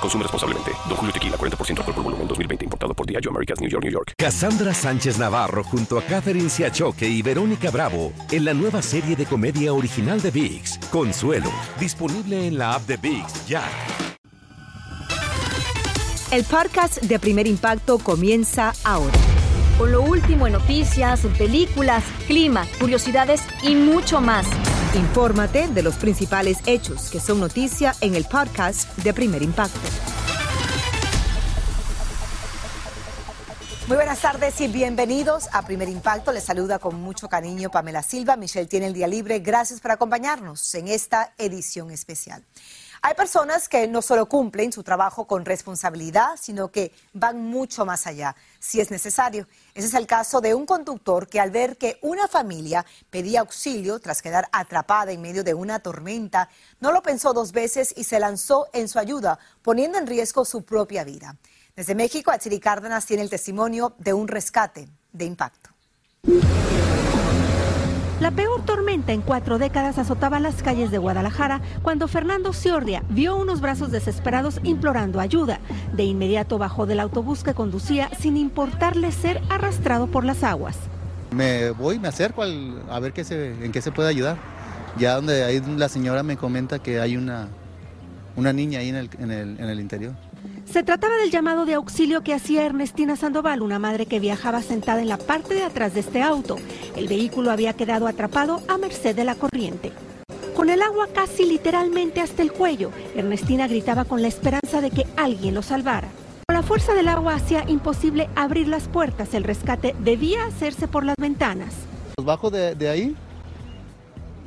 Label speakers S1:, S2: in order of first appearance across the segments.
S1: Consume responsablemente. Don Julio Tequila, 40% alcohol por volumen, 2020. Importado por Diageo Americas, New York, New York.
S2: Cassandra Sánchez Navarro junto a Catherine Siachoque y Verónica Bravo en la nueva serie de comedia original de VIX, Consuelo. Disponible en la app de VIX, ya.
S3: El podcast de Primer Impacto comienza ahora.
S4: Con lo último en noticias, películas, clima, curiosidades y mucho más.
S3: Infórmate de los principales hechos que son noticia en el podcast de Primer Impacto. Muy buenas tardes y bienvenidos a Primer Impacto. Les saluda con mucho cariño Pamela Silva. Michelle tiene el día libre. Gracias por acompañarnos en esta edición especial. Hay personas que no solo cumplen su trabajo con responsabilidad, sino que van mucho más allá, si es necesario. Ese es el caso de un conductor que al ver que una familia pedía auxilio tras quedar atrapada en medio de una tormenta, no lo pensó dos veces y se lanzó en su ayuda, poniendo en riesgo su propia vida. Desde México, Achiri Cárdenas tiene el testimonio de un rescate de impacto.
S5: La peor tormenta en cuatro décadas azotaba las calles de Guadalajara cuando Fernando Ciordia vio unos brazos desesperados implorando ayuda. De inmediato bajó del autobús que conducía sin importarle ser arrastrado por las aguas.
S6: Me voy, me acerco a ver qué se, en qué se puede ayudar. Ya donde ahí la señora me comenta que hay una, niña ahí en el interior.
S5: Se trataba del llamado de auxilio que hacía Ernestina Sandoval, una madre que viajaba sentada en la parte de atrás de este auto. El vehículo había quedado atrapado a merced de la corriente. Con el agua casi literalmente hasta el cuello, Ernestina gritaba con la esperanza de que alguien lo salvara. Con la fuerza del agua hacía imposible abrir las puertas. El rescate debía hacerse por las ventanas.
S6: Bajo de, de ahí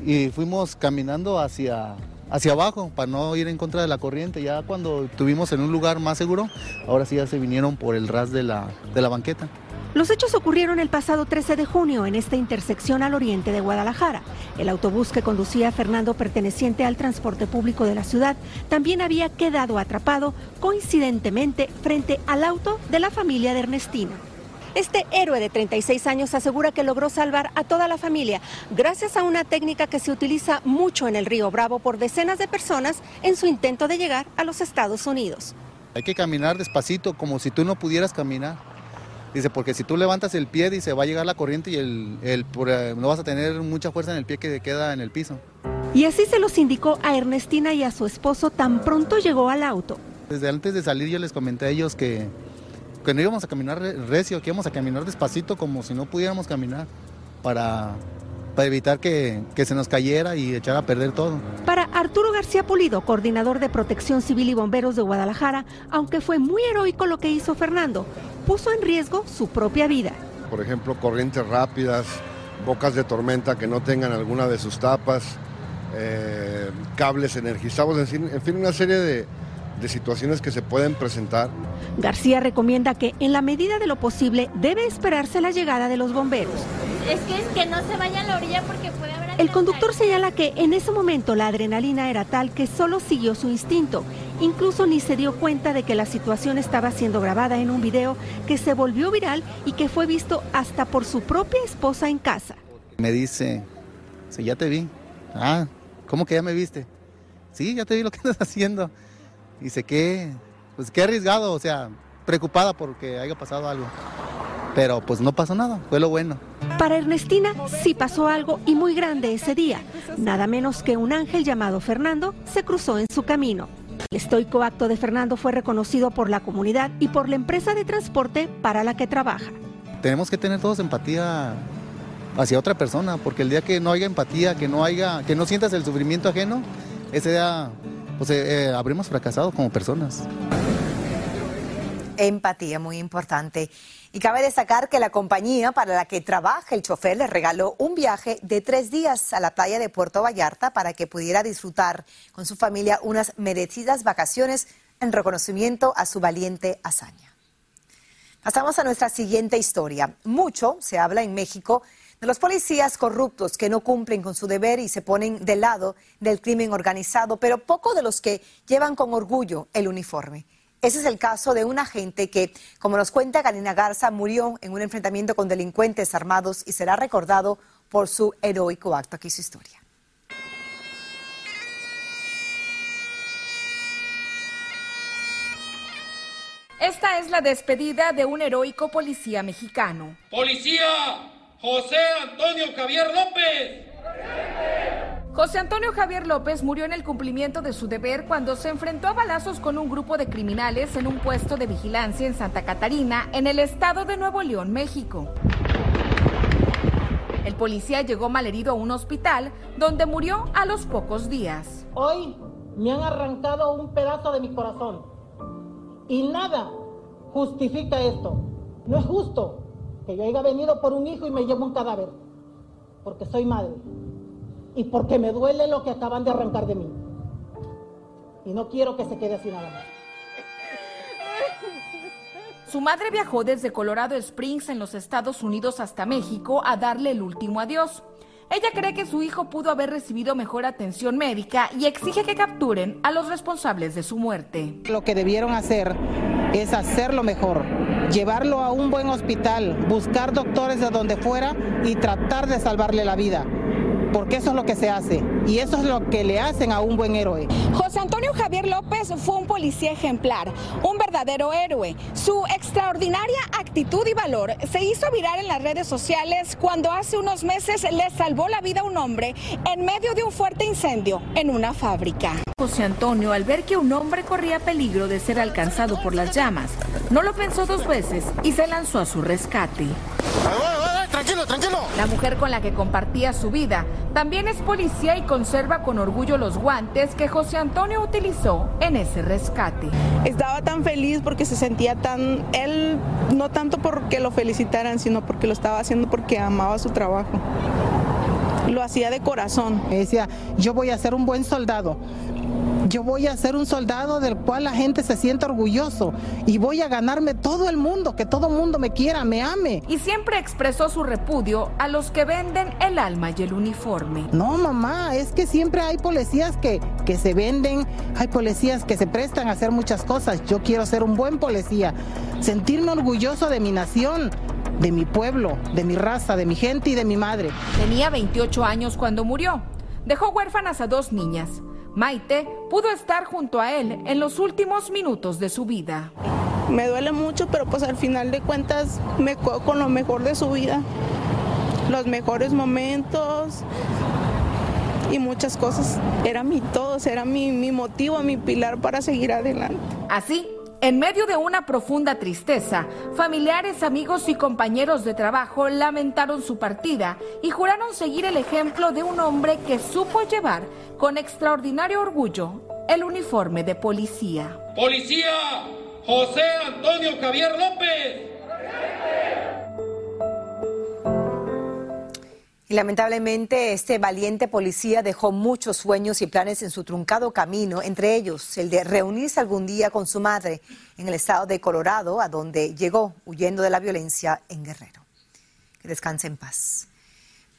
S6: y fuimos caminando hacia hacia abajo para no ir en contra de la corriente. Ya cuando estuvimos en un lugar más seguro, ahora sí ya se vinieron por el ras de la, de la banqueta.
S5: Los hechos ocurrieron el pasado 13 de junio en esta intersección al oriente de Guadalajara. El autobús que conducía Fernando perteneciente al transporte público de la ciudad también había quedado atrapado coincidentemente frente al auto de la familia de Ernestina. Este héroe de 36 años asegura que logró salvar a toda la familia gracias a una técnica que se utiliza mucho en el río Bravo por decenas de personas en su intento de llegar a los Estados Unidos.
S6: Hay que caminar despacito como si tú no pudieras caminar. Dice, porque si tú levantas el pie, dice, va a llegar la corriente y el, el, eh, no vas a tener mucha fuerza en el pie que queda en el piso.
S5: Y así se los indicó a Ernestina y a su esposo tan pronto llegó al auto.
S6: Desde antes de salir yo les comenté a ellos que que no íbamos a caminar recio, que íbamos a caminar despacito como si no pudiéramos caminar para, para evitar que, que, se nos cayera y echar a perder todo.
S5: Para Arturo García Pulido, coordinador de Protección Civil y Bomberos de Guadalajara, aunque fue muy heroico lo que hizo Fernando, puso en riesgo su propia vida.
S7: Por ejemplo, corrientes rápidas, bocas de tormenta que no tengan alguna de sus tapas, eh, cables energizados, en fin, en fin, una serie de, de situaciones que se pueden presentar.
S5: García recomienda que en la medida de lo posible debe esperarse la llegada de los bomberos.
S8: Es que, es que no se vaya a la orilla porque puede haber...
S5: El conductor señala que en ese momento la adrenalina era tal que solo siguió su instinto. Incluso ni se dio cuenta de que la situación estaba siendo grabada en un video que se volvió viral y que fue visto hasta por su propia esposa en casa.
S6: Me dice, sí, ya te vi. Ah, ¿cómo que ya me viste? Sí, ya te vi lo que estás haciendo. Dice que, pues qué arriesgado, o sea, preocupada porque haya pasado algo. Pero pues no pasó nada, fue lo bueno.
S5: Para Ernestina sí pasó algo y muy grande ese día. Nada menos que un ángel llamado Fernando se cruzó en su camino. El estoico acto de Fernando fue reconocido por la comunidad y por la empresa de transporte para la que trabaja.
S6: Tenemos que tener todos empatía hacia otra persona, porque el día que no haya empatía, que no haya, que no sientas el sufrimiento ajeno, ese día pues eh, eh, habremos fracasado como personas.
S3: Empatía, muy importante. Y cabe destacar que la compañía para la que trabaja el chofer le regaló un viaje de tres días a la playa de Puerto Vallarta para que pudiera disfrutar con su familia unas merecidas vacaciones en reconocimiento a su valiente hazaña. Pasamos a nuestra siguiente historia. Mucho se habla en México los policías corruptos que no cumplen con su deber y se ponen del lado del crimen organizado, pero poco de los que llevan con orgullo el uniforme. Ese es el caso de un agente que, como nos cuenta Galina Garza, murió en un enfrentamiento con delincuentes armados y será recordado por su heroico acto. Aquí su historia.
S9: Esta es la despedida de un heroico policía mexicano.
S10: ¡Policía! ¡José Antonio Javier López!
S9: José Antonio Javier López murió en el cumplimiento de su deber cuando se enfrentó a balazos con un grupo de criminales en un puesto de vigilancia en Santa Catarina, en el estado de Nuevo León, México. El policía llegó malherido a un hospital donde murió a los pocos días.
S11: Hoy me han arrancado un pedazo de mi corazón y nada justifica esto. No es justo que yo haya venido por un hijo y me llevo un cadáver, porque soy madre y porque me duele lo que acaban de arrancar de mí. Y no quiero que se quede así nada más.
S9: Su madre viajó desde Colorado Springs en los Estados Unidos hasta México a darle el último adiós. Ella cree que su hijo pudo haber recibido mejor atención médica y exige que capturen a los responsables de su muerte.
S11: Lo que debieron hacer es hacerlo mejor, llevarlo a un buen hospital, buscar doctores de donde fuera y tratar de salvarle la vida porque eso es lo que se hace y eso es lo que le hacen a un buen héroe.
S9: José Antonio Javier López fue un policía ejemplar, un verdadero héroe. Su extraordinaria actitud y valor se hizo viral en las redes sociales cuando hace unos meses le salvó la vida a un hombre en medio de un fuerte incendio en una fábrica. José Antonio, al ver que un hombre corría peligro de ser alcanzado por las llamas, no lo pensó dos veces y se lanzó a su rescate.
S12: Tranquilo, tranquilo.
S9: La mujer con la que compartía su vida también es policía y conserva con orgullo los guantes que José Antonio utilizó en ese rescate.
S13: Estaba tan feliz porque se sentía tan, él no tanto porque lo felicitaran, sino porque lo estaba haciendo porque amaba su trabajo lo hacía de corazón.
S11: Me decía, yo voy a ser un buen soldado, yo voy a ser un soldado del cual la gente se siente orgulloso y voy a ganarme todo el mundo, que todo el mundo me quiera, me ame.
S9: Y siempre expresó su repudio a los que venden el alma y el uniforme.
S11: No, mamá, es que siempre hay policías que, que se venden, hay policías que se prestan a hacer muchas cosas. Yo quiero ser un buen policía, sentirme orgulloso de mi nación, de mi pueblo, de mi raza, de mi gente y de mi madre.
S9: Tenía 28 años cuando murió. Dejó huérfanas a dos niñas. Maite pudo estar junto a él en los últimos minutos de su vida.
S13: Me duele mucho, pero pues al final de cuentas me quedo con lo mejor de su vida, los mejores momentos y muchas cosas. Era mi todo, era mi, mi motivo, mi pilar para seguir adelante.
S9: Así en medio de una profunda tristeza, familiares, amigos y compañeros de trabajo lamentaron su partida y juraron seguir el ejemplo de un hombre que supo llevar con extraordinario orgullo el uniforme de policía.
S10: ¡Policía! José Antonio Javier López.
S3: Y lamentablemente este valiente policía dejó muchos sueños y planes en su truncado camino, entre ellos el de reunirse algún día con su madre en el estado de Colorado, a donde llegó huyendo de la violencia en Guerrero. Que descanse en paz.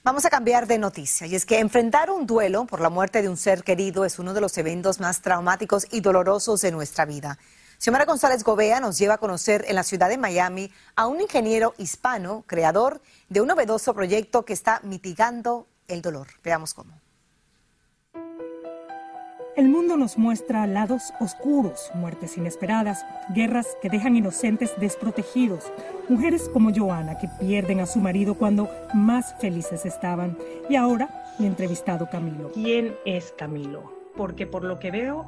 S3: Vamos a cambiar de noticia y es que enfrentar un duelo por la muerte de un ser querido es uno de los eventos más traumáticos y dolorosos de nuestra vida. Xiomara González Gobea nos lleva a conocer en la ciudad de Miami a un ingeniero hispano, creador de un novedoso proyecto que está mitigando el dolor. Veamos cómo.
S14: El mundo nos muestra lados oscuros, muertes inesperadas, guerras que dejan inocentes desprotegidos, mujeres como Joana que pierden a su marido cuando más felices estaban. Y ahora, mi entrevistado Camilo. ¿Quién es Camilo? Porque por lo que veo,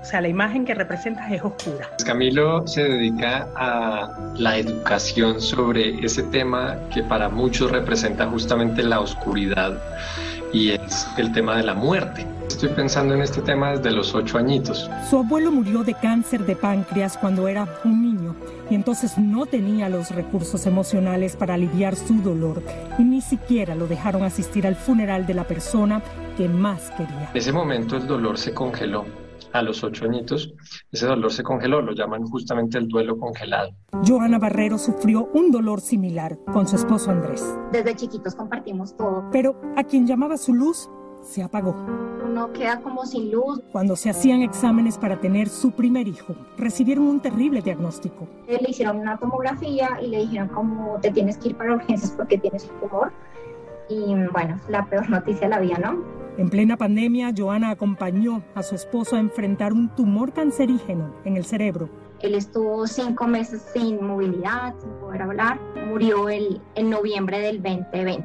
S14: o sea, la imagen que representas es oscura.
S15: Camilo se dedica a la educación sobre ese tema que para muchos representa justamente la oscuridad y es el tema de la muerte. Estoy pensando en este tema desde los ocho añitos.
S14: Su abuelo murió de cáncer de páncreas cuando era un niño y entonces no tenía los recursos emocionales para aliviar su dolor y ni siquiera lo dejaron asistir al funeral de la persona que más quería.
S15: En ese momento el dolor se congeló a los ocho añitos, ese dolor se congeló, lo llaman justamente el duelo congelado.
S14: Joana Barrero sufrió un dolor similar con su esposo Andrés.
S16: Desde chiquitos compartimos todo.
S14: Pero a quien llamaba su luz se apagó.
S16: Uno queda como sin luz.
S14: Cuando se hacían exámenes para tener su primer hijo, recibieron un terrible diagnóstico.
S16: Le hicieron una tomografía y le dijeron como te tienes que ir para urgencias porque tienes un tumor. Y bueno, la peor noticia de la vida, ¿no?
S14: En plena pandemia, Joana acompañó a su esposo a enfrentar un tumor cancerígeno en el cerebro.
S16: Él estuvo cinco meses sin movilidad, sin poder hablar. Murió el, en noviembre del 2020.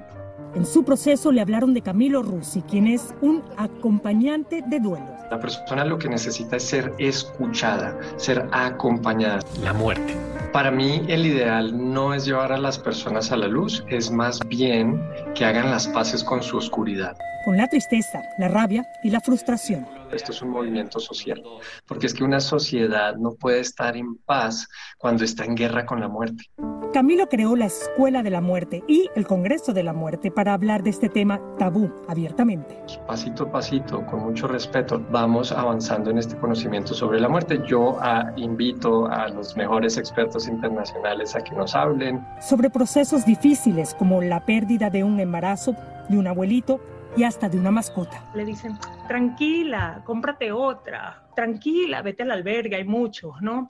S14: En su proceso le hablaron de Camilo Russi, quien es un acompañante de duelo.
S15: La persona lo que necesita es ser escuchada, ser acompañada. La muerte. Para mí el ideal no es llevar a las personas a la luz, es más bien que hagan las paces con su oscuridad.
S14: Con la tristeza, la rabia y la frustración.
S15: Esto es un movimiento social, porque es que una sociedad no puede estar en paz cuando está en guerra con la muerte.
S14: Camilo creó la Escuela de la Muerte y el Congreso de la Muerte para hablar de este tema tabú abiertamente.
S15: Pasito a pasito, con mucho respeto, vamos avanzando en este conocimiento sobre la muerte. Yo ah, invito a los mejores expertos internacionales a que nos hablen.
S14: Sobre procesos difíciles como la pérdida de un embarazo, de un abuelito y hasta de una mascota.
S17: Le dicen, tranquila, cómprate otra, tranquila, vete al albergue, hay muchos, ¿no?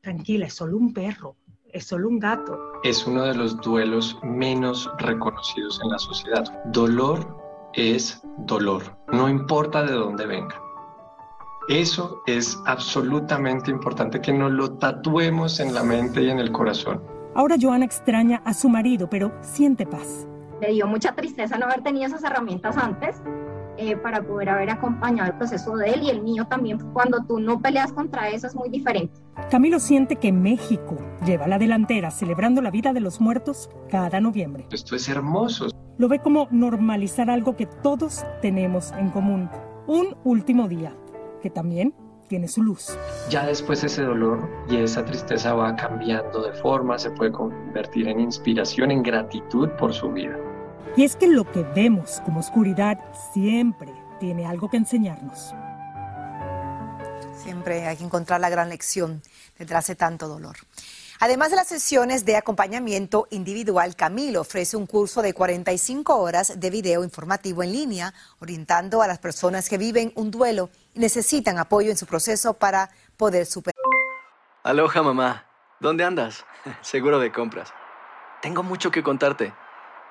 S17: Tranquila, es solo un perro, es solo un gato.
S15: Es uno de los duelos menos reconocidos en la sociedad. Dolor es dolor, no importa de dónde venga. Eso es absolutamente importante que nos lo tatuemos en la mente y en el corazón.
S14: Ahora Joana extraña a su marido, pero siente paz.
S16: Me dio mucha tristeza no haber tenido esas herramientas antes eh, para poder haber acompañado el proceso de él y el mío también. Cuando tú no peleas contra eso es muy diferente.
S14: Camilo siente que México lleva la delantera celebrando la vida de los muertos cada noviembre.
S15: Esto es hermoso.
S14: Lo ve como normalizar algo que todos tenemos en común. Un último día, que también tiene su luz.
S15: Ya después ese dolor y esa tristeza va cambiando de forma, se puede convertir en inspiración, en gratitud por su vida.
S14: Y es que lo que vemos como oscuridad siempre tiene algo que enseñarnos.
S3: Siempre hay que encontrar la gran lección detrás de tanto dolor. Además de las sesiones de acompañamiento individual, Camilo ofrece un curso de 45 horas de video informativo en línea, orientando a las personas que viven un duelo y necesitan apoyo en su proceso para poder superar.
S18: Aloha mamá, ¿dónde andas? Seguro de compras. Tengo mucho que contarte.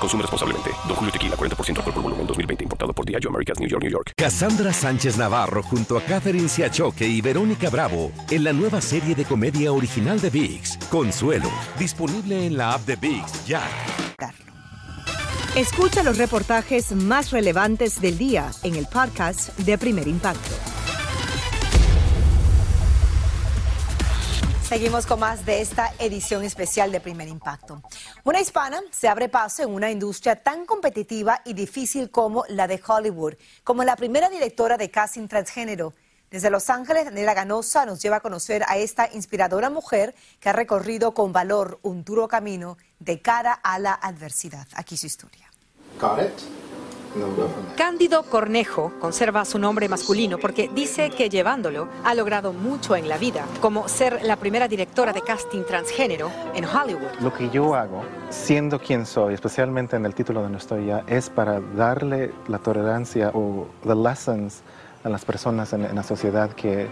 S1: Consume responsablemente. Don Julio Tequila, 40% alcohol por volumen, 2020. Importado por Diageo Americas, New York, New York.
S2: Cassandra Sánchez Navarro junto a Catherine Siachoque y Verónica Bravo en la nueva serie de comedia original de VIX, Consuelo. Disponible en la app de VIX, ya.
S19: Escucha los reportajes más relevantes del día en el podcast de Primer Impacto.
S3: Seguimos con más de esta edición especial de Primer Impacto. Una hispana se abre paso en una industria tan competitiva y difícil como la de Hollywood, como la primera directora de casting transgénero. Desde Los Ángeles, Daniela Ganosa nos lleva a conocer a esta inspiradora mujer que ha recorrido con valor un duro camino de cara a la adversidad. Aquí su historia.
S20: Cándido Cornejo conserva su nombre masculino porque dice que llevándolo ha logrado mucho en la vida, como ser la primera directora de casting transgénero en Hollywood.
S21: Lo que yo hago, siendo quien soy, especialmente en el título donde estoy ya, es para darle la tolerancia o the lessons a las personas en, en la sociedad que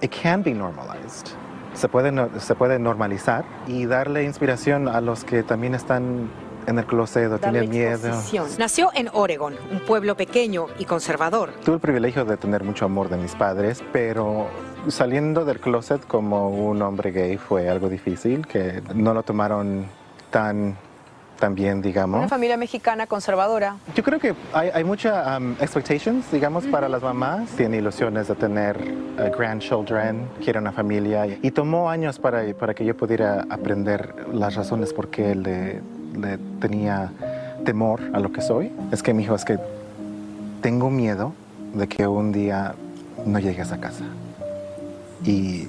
S21: it can be normalized. Se puede, se puede normalizar y darle inspiración a los que también están en el closet, o tenía
S20: Darle
S21: miedo.
S20: Nació en Oregon, un pueblo pequeño y conservador.
S21: Tuve el privilegio de tener mucho amor de mis padres, pero saliendo del closet como un hombre gay fue algo difícil, que no lo tomaron tan, tan bien, digamos.
S20: Una familia mexicana conservadora.
S21: Yo creo que hay, hay muchas expectations, digamos, para las mamás. Tienen ilusiones de tener uh, grandchildren, quieren una familia. Y tomó años para, para que yo pudiera aprender las razones por qué le, le tenía temor a lo que soy. Es que mi hijo, es que tengo miedo de que un día no llegues a casa. Y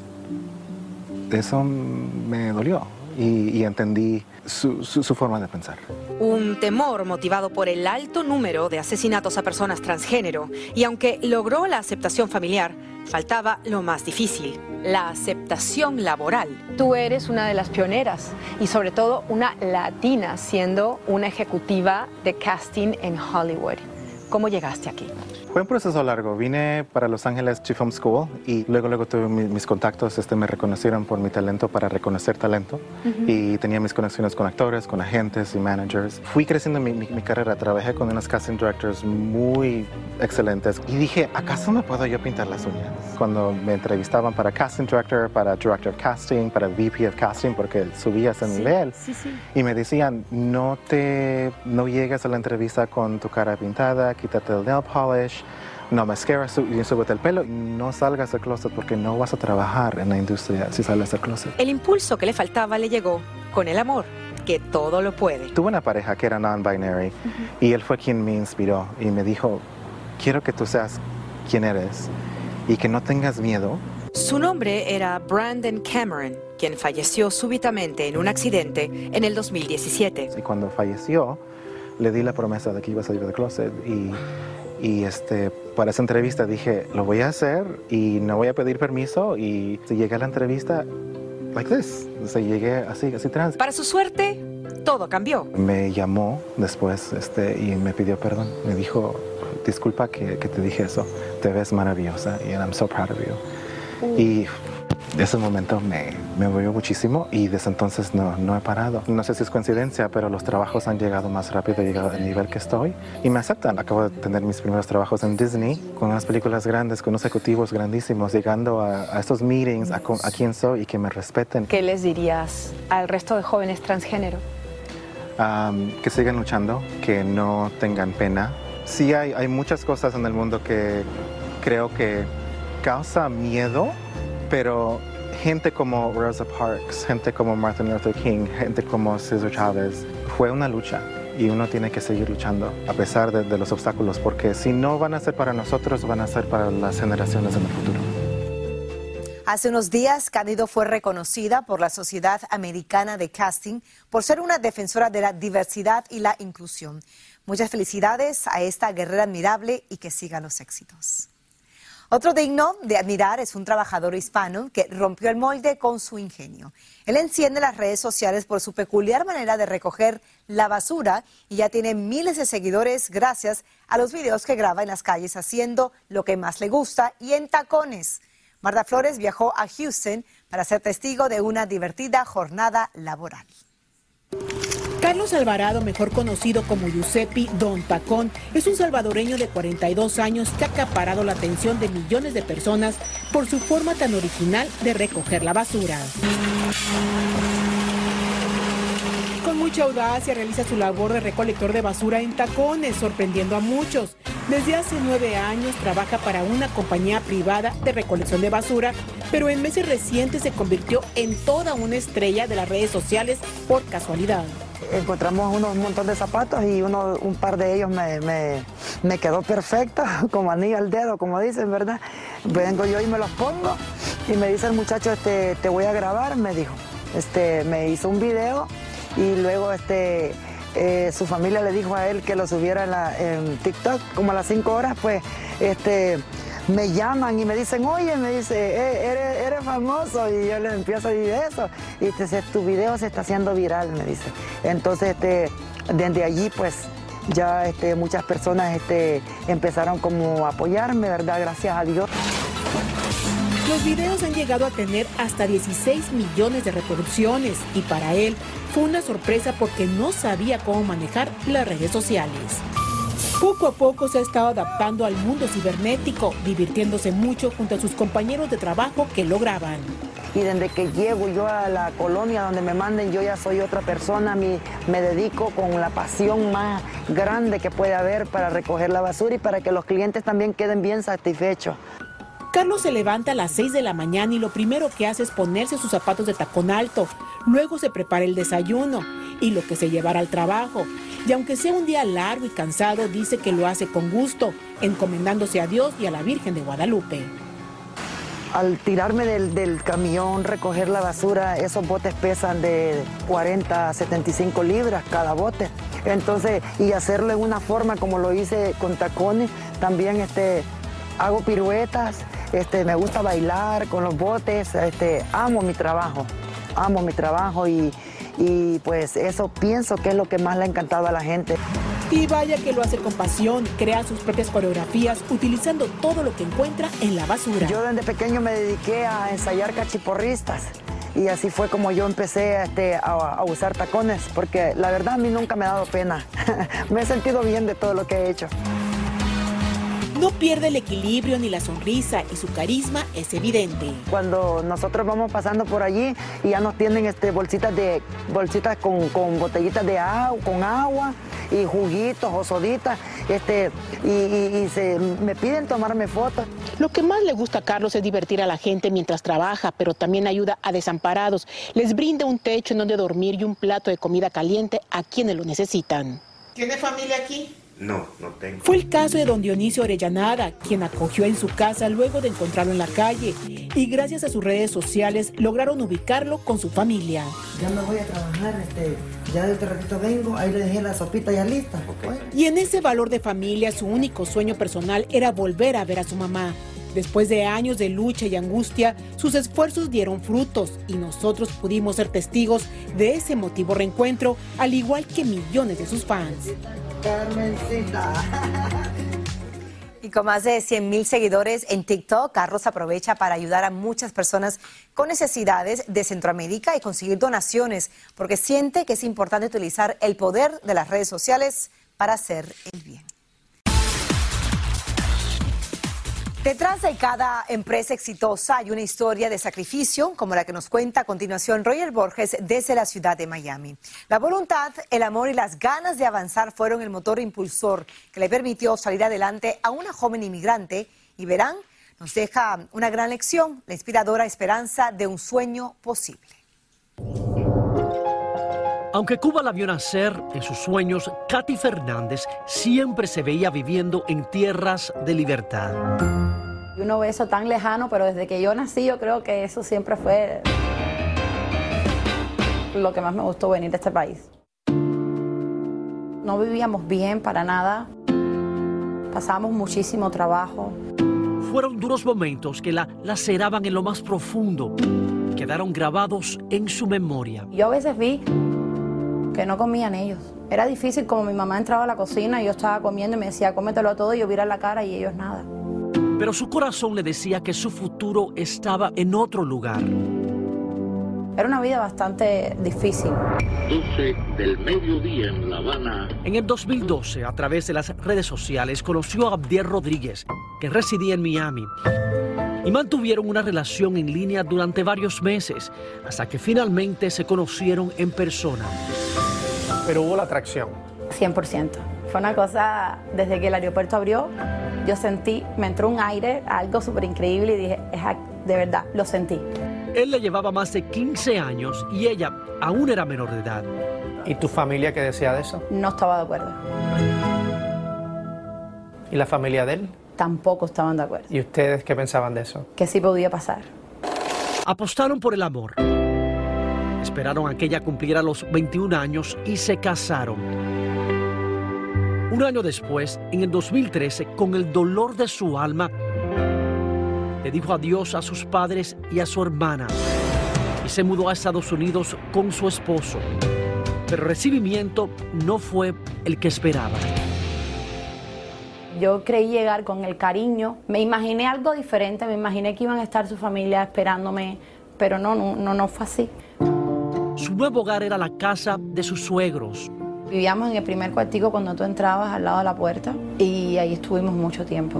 S21: eso me dolió y, y entendí su, su- su forma de pensar.
S20: Un temor motivado por el alto número de asesinatos a personas transgénero. Y aunque logró la aceptación familiar, faltaba lo más difícil, la aceptación laboral.
S22: Tú eres una de las pioneras y sobre todo una latina siendo una ejecutiva de casting en Hollywood. ¿Cómo llegaste aquí?
S21: Fue un proceso largo. Vine para Los Ángeles Chief Film School y luego, luego tuve mi- mis contactos. Este, me reconocieron por mi talento para reconocer talento
S22: Ujú.
S21: y tenía mis conexiones con actores, con agentes y managers. Fui creciendo mi, mi- mi carrera. Trabajé con unos casting directors muy excelentes y dije, ¿acaso me puedo yo pintar las uñas? Cuando me entrevistaban para casting director, para director of casting, para VP of casting, porque subía ese nivel.
S22: Sí, sí.
S21: Y me decían, no te, no llegues a la entrevista con tu cara pintada, quítate el nail polish, no mascara, súbete el pelo, y no salgas del closet porque no vas a trabajar en la industria si sales del closet.
S20: El impulso que le faltaba le llegó con el amor, que todo lo puede.
S21: Tuve una pareja que era non-binary y él fue quien me inspiró y me dijo, quiero que tú seas quien eres y que no tengas miedo.
S20: Su nombre era Brandon Cameron, quien falleció súbitamente en un accidente en el 2017.
S21: Y cuando falleció, le di la promesa de que iba a salir del closet y, y este, para esa entrevista dije, lo voy a hacer y no voy a pedir permiso y si llegué a la entrevista, like this, o sea, llegué así, así trans.
S20: Para su suerte, todo cambió.
S21: Me llamó después este, y me pidió perdón. Me dijo, disculpa que, que te dije eso, te ves maravillosa y I'm so proud of you. Y ese momento me, me movió muchísimo y desde entonces no, no he parado. No sé si es coincidencia, pero los trabajos han llegado más rápido, he llegado al nivel que estoy y me aceptan. Acabo de tener mis primeros trabajos en Disney con unas películas grandes, con unos ejecutivos grandísimos, llegando a, a estos meetings, a, a quién soy y que me respeten.
S22: ¿Qué les dirías al resto de jóvenes transgénero?
S21: Am, que sigan luchando, que no tengan pena. Sí hay, hay muchas cosas en el mundo que creo que causa miedo, pero gente como Rosa Parks, gente como Martin Luther King, gente como Cesar Chavez, fue una lucha y uno tiene que seguir luchando a pesar de, de los obstáculos, porque si no van a ser para nosotros, van a ser para las generaciones en el futuro.
S3: Hace unos días, Cándido fue reconocida por la Sociedad Americana de Casting por ser una defensora de la diversidad y la inclusión. Muchas felicidades a esta guerrera admirable y que sigan los éxitos. Otro digno de admirar es un trabajador hispano que rompió el molde con su ingenio. Él enciende las redes sociales por su peculiar manera de recoger la basura y ya tiene miles de seguidores gracias a los videos que graba en las calles haciendo lo que más le gusta y en tacones. Marta Flores viajó a Houston para ser testigo de una divertida jornada laboral.
S23: Carlos Alvarado, mejor conocido como Giuseppe Don Tacón, es un salvadoreño de 42 años que ha acaparado la atención de millones de personas por su forma tan original de recoger la basura. Con mucha audacia realiza su labor de recolector de basura en tacones, sorprendiendo a muchos. Desde hace nueve años trabaja para una compañía privada de recolección de basura, pero en meses recientes se convirtió en toda una estrella de las redes sociales por casualidad.
S24: Encontramos unos un montón de zapatos y uno, un par de ellos me, me- quedó perfecto, como anillo al dedo, como dicen, ¿verdad? Vengo yo y me los pongo y me dice el muchacho, este, te voy a grabar, me dijo. Este, me hizo un video y luego este, eh, su familia le dijo a él que lo subiera en, la- TikTok, como a las 5 horas, pues este, me llaman y me dicen, oye, me dice, "Eh, eres, eres famoso y yo les empiezo a decir eso. Y dice, tu video se está haciendo viral, me dice. Entonces, este, desde allí, pues ya este, muchas personas este, empezaron como a apoyarme, ¿verdad? Gracias a Dios.
S23: Los videos han llegado a tener hasta 16 millones de reproducciones y para él fue una sorpresa porque no sabía cómo manejar las redes sociales. Poco a poco se ha estado adaptando al mundo cibernético, divirtiéndose mucho junto a sus compañeros de trabajo que lo graban.
S24: Y desde que llego yo a la colonia donde me manden, yo ya soy otra persona, me, me dedico con la pasión más grande que puede haber para recoger la basura y para que los clientes también queden bien satisfechos.
S23: Carlos se levanta a las 6 de la mañana y lo primero que hace es ponerse sus zapatos de tacón alto. Luego se prepara el desayuno y lo que se llevará al trabajo. Y aunque sea un día largo y cansado, dice que lo hace con gusto, encomendándose a Dios y a la Virgen de Guadalupe.
S24: Al tirarme del, del camión, recoger la basura, esos botes pesan de 40 a 75 libras cada bote. Entonces, y hacerlo en una forma como lo hice con tacones, también este, hago piruetas, este, me gusta bailar con los botes, este, amo mi trabajo, amo mi trabajo y, y pues eso pienso que es lo que más le ha encantado a la gente.
S23: Y vaya que lo hace con pasión, crea sus propias coreografías utilizando todo lo que encuentra en la basura.
S24: Yo desde pequeño me dediqué a ensayar cachiporristas y así fue como yo empecé este, a, a usar tacones, porque la verdad a mí nunca me ha dado pena. me he sentido bien de todo lo que he hecho.
S23: No pierde el equilibrio ni la sonrisa y su carisma es evidente.
S24: Cuando nosotros vamos pasando por allí y ya nos tienen este, bolsitas, de, bolsitas con, con botellitas de agua, con agua y juguitos o soditas, este, y, y- y se, me piden tomarme fotos.
S23: Lo que más le gusta a Carlos es divertir a la gente mientras trabaja, pero también ayuda a desamparados. Les brinda un techo en donde dormir y un plato de comida caliente a quienes lo necesitan.
S11: ¿Tiene familia aquí?
S25: No, no tengo.
S23: Fue el caso de don Dionisio Orellanada, quien acogió en su casa luego de encontrarlo en la calle. Y gracias a sus redes sociales lograron ubicarlo con su familia.
S24: Ya me voy a trabajar, este, ya de otro ratito vengo, ahí le dejé la sopita ya lista.
S23: Y en ese valor de familia, su único sueño personal era volver a ver a su mamá. Después de años de lucha y angustia, sus esfuerzos dieron frutos y nosotros pudimos ser testigos de ese emotivo reencuentro, al igual que millones de sus fans.
S24: Carmencita.
S3: Y con más de 100 mil seguidores en TikTok, Carlos aprovecha para ayudar a muchas personas con necesidades de Centroamérica y conseguir donaciones, porque siente que es importante utilizar el poder de las redes sociales para hacer el bien. Detrás de cada empresa exitosa hay una historia de sacrificio, como la que nos cuenta a continuación Roger Borges desde la ciudad de Miami. La voluntad, el amor y las ganas de avanzar fueron el motor impulsor que le permitió salir adelante a una joven inmigrante y verán, nos deja una gran lección, la inspiradora esperanza de un sueño posible.
S26: Aunque Cuba la vio nacer en sus sueños, Katy Fernández siempre se veía viviendo en tierras de libertad.
S27: Uno ve eso tan lejano, pero desde que yo nací yo creo que eso siempre fue lo que más me gustó venir a este país. No vivíamos bien para nada, pasábamos muchísimo trabajo.
S26: Fueron duros momentos que la laceraban en lo más profundo, quedaron grabados en su memoria.
S27: Yo a veces vi que no comían ellos. Era difícil como mi mamá entraba a la cocina y yo estaba comiendo y me decía, cómetelo todo y yo viera la cara y ellos nada.
S26: Pero su corazón le decía que su futuro estaba en otro lugar.
S27: Era una vida bastante difícil.
S28: 12 del mediodía en La Habana.
S26: En el 2012, a través de las redes sociales, conoció a Abdiel Rodríguez, que residía en Miami. Y mantuvieron una relación en línea durante varios meses, hasta que finalmente se conocieron en persona.
S29: Pero hubo la atracción.
S27: 100%. Fue una cosa, desde que el aeropuerto abrió, yo sentí, me entró un aire, algo súper increíble y dije, es de verdad, lo sentí.
S26: Él le llevaba más de 15 años y ella aún era menor de edad.
S29: ¿Y tu familia qué decía de eso?
S27: No estaba de acuerdo.
S29: ¿Y la familia de él?
S27: Tampoco estaban de acuerdo.
S29: ¿Y ustedes qué pensaban de eso?
S27: Que sí podía pasar.
S26: Apostaron por el amor. Esperaron a que ella cumpliera los 21 años y se casaron. Un año después, en el 2013, con el dolor de su alma, le dijo adiós a sus padres y a su hermana y se mudó a Estados Unidos con su esposo. Pero el recibimiento no fue el que esperaba.
S27: Yo creí llegar con el cariño, me imaginé algo diferente, me imaginé que iban a estar su familia esperándome, pero no, no, no, no fue así.
S26: Su nuevo hogar era la casa de sus suegros.
S27: Vivíamos en el primer cuartico cuando tú entrabas al lado de la puerta y ahí estuvimos mucho tiempo.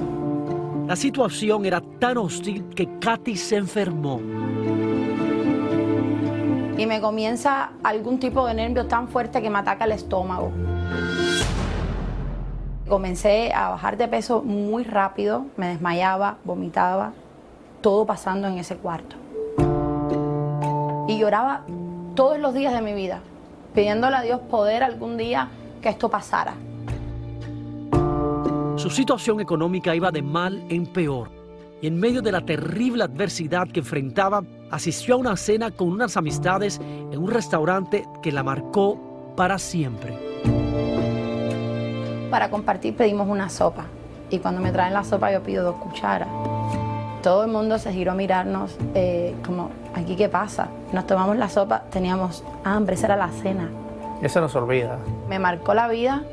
S26: La situación era tan hostil que Katy se enfermó.
S27: Y me comienza algún tipo de nervio tan fuerte que me ataca el estómago. Comencé a bajar de peso muy rápido, me desmayaba, vomitaba, todo pasando en ese cuarto. Y lloraba todos los días de mi vida, pidiéndole a Dios poder algún día que esto pasara.
S26: Su situación económica iba de mal en peor y en medio de la terrible adversidad que enfrentaba, asistió a una cena con unas amistades en un restaurante que la marcó para siempre.
S27: Para compartir pedimos una sopa y cuando me traen la sopa yo pido dos cucharas. Todo el mundo se giró a mirarnos eh, como, ¿aquí qué pasa? Nos tomamos la sopa, teníamos hambre, esa era la cena.
S29: Eso nos olvida.
S27: Me marcó la vida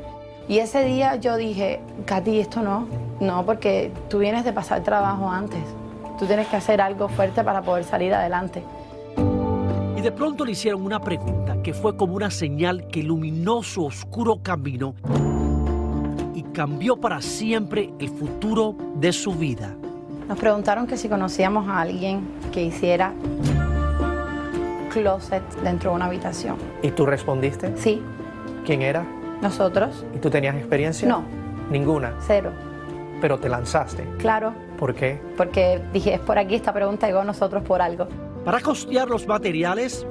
S27: y ese día yo dije, Katy, esto no, no, porque tú vienes de pasar trabajo antes. Tú tienes que hacer algo fuerte para poder salir adelante.
S26: Y de pronto le hicieron una pregunta que fue como una señal que iluminó su oscuro camino y cambió para siempre el futuro de su vida.
S27: Nos preguntaron que si conocíamos a alguien que hiciera closet dentro de una habitación.
S29: ¿Y tú respondiste?
S27: Sí.
S29: ¿Quién era?
S27: ¿Nosotros?
S29: ¿Y tú tenías experiencia?
S27: No.
S29: ¿Ninguna?
S27: Cero.
S29: Pero te lanzaste.
S27: Claro.
S29: ¿Por qué?
S27: Porque dije, es por aquí esta pregunta llegó a nosotros por algo.
S26: Para costear los materiales.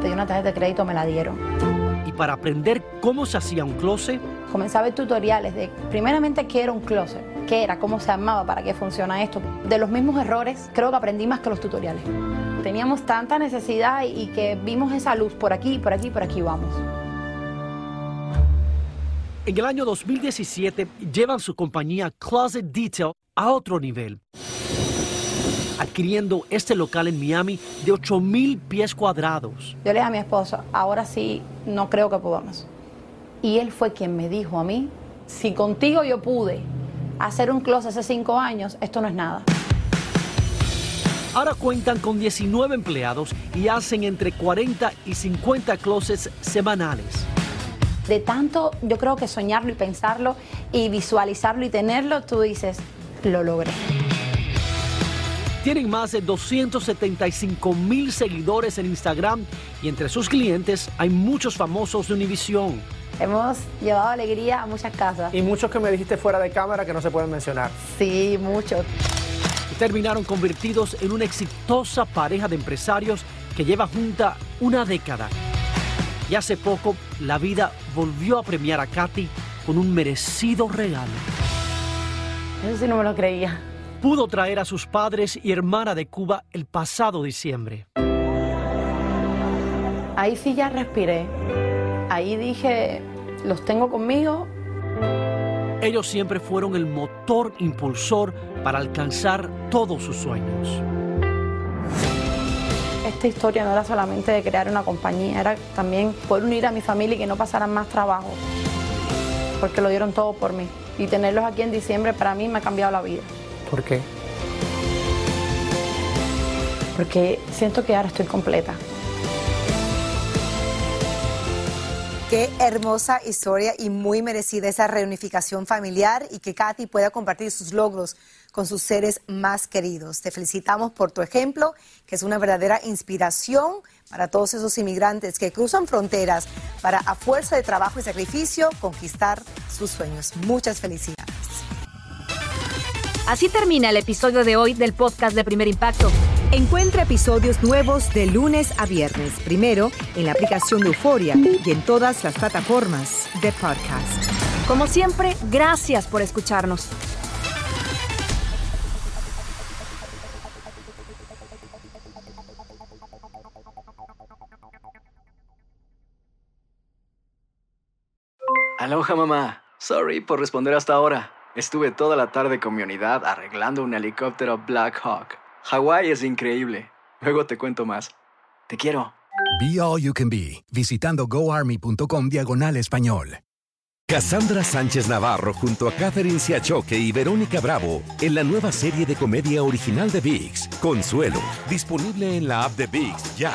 S27: Pedí una tarjeta de crédito, me la dieron.
S26: Y para aprender cómo se hacía un closet.
S27: Comencé a ver tutoriales de, primeramente, qué era un closet, qué era, cómo se armaba, para qué funciona esto. De los mismos errores, creo que aprendí más que los tutoriales. Teníamos tanta necesidad y que vimos esa luz por aquí, por aquí, por aquí vamos.
S26: En el año 2017 llevan su compañía Closet Detail a otro nivel, adquiriendo este local en Miami de 8000 pies cuadrados.
S27: Yo le dije a mi esposo, ahora sí, no creo que podamos. Y él fue quien me dijo a mí, si contigo yo pude hacer un closet hace cinco años, esto no es nada.
S26: Ahora cuentan con 19 empleados y hacen entre 40 y 50 closets semanales.
S27: De tanto, yo creo que soñarlo y pensarlo y visualizarlo y tenerlo, tú dices, lo logré.
S26: Tienen más de 275 mil seguidores en Instagram y entre sus clientes hay muchos famosos de Univision.
S27: Hemos llevado alegría a muchas casas.
S29: Y muchos que me dijiste fuera de cámara que no se pueden mencionar.
S27: Sí, muchos.
S26: Y terminaron convertidos en una exitosa pareja de empresarios que lleva junta una década. Y hace poco la vida volvió a premiar a Katy con un merecido regalo.
S27: Eso sí no me lo creía.
S26: Pudo traer a sus padres y hermana de Cuba el pasado diciembre.
S27: Ahí sí ya respiré. Ahí dije, los tengo conmigo.
S26: Ellos siempre fueron el motor impulsor para alcanzar todos sus sueños.
S27: Esta historia no era solamente de crear una compañía, era también poder unir a mi familia y que no pasaran más trabajo, porque lo dieron todo por mí. Y tenerlos aquí en diciembre para mí me ha cambiado la vida.
S29: ¿Por qué?
S27: Porque siento que ahora estoy completa.
S3: Qué hermosa historia y muy merecida esa reunificación familiar y que Katy pueda compartir sus logros con sus seres más queridos. Te felicitamos por tu ejemplo, que es una verdadera inspiración para todos esos inmigrantes que cruzan fronteras para, a fuerza de trabajo y sacrificio, conquistar sus sueños. Muchas felicidades.
S19: Así termina el episodio de hoy del podcast de Primer Impacto. Encuentra episodios nuevos de lunes a viernes, primero en la aplicación de Euforia y en todas las plataformas de podcast. Como siempre, gracias por escucharnos.
S18: Aloha mamá. Sorry por responder hasta ahora. Estuve toda la tarde con mi unidad arreglando un helicóptero Black Hawk. Hawái es increíble. Luego te cuento más. Te quiero.
S30: Be All You Can Be, visitando goarmy.com diagonal español.
S2: Cassandra Sánchez Navarro junto a Catherine Siachoque y Verónica Bravo en la nueva serie de comedia original de VIX, Consuelo, disponible en la app de VIX ya.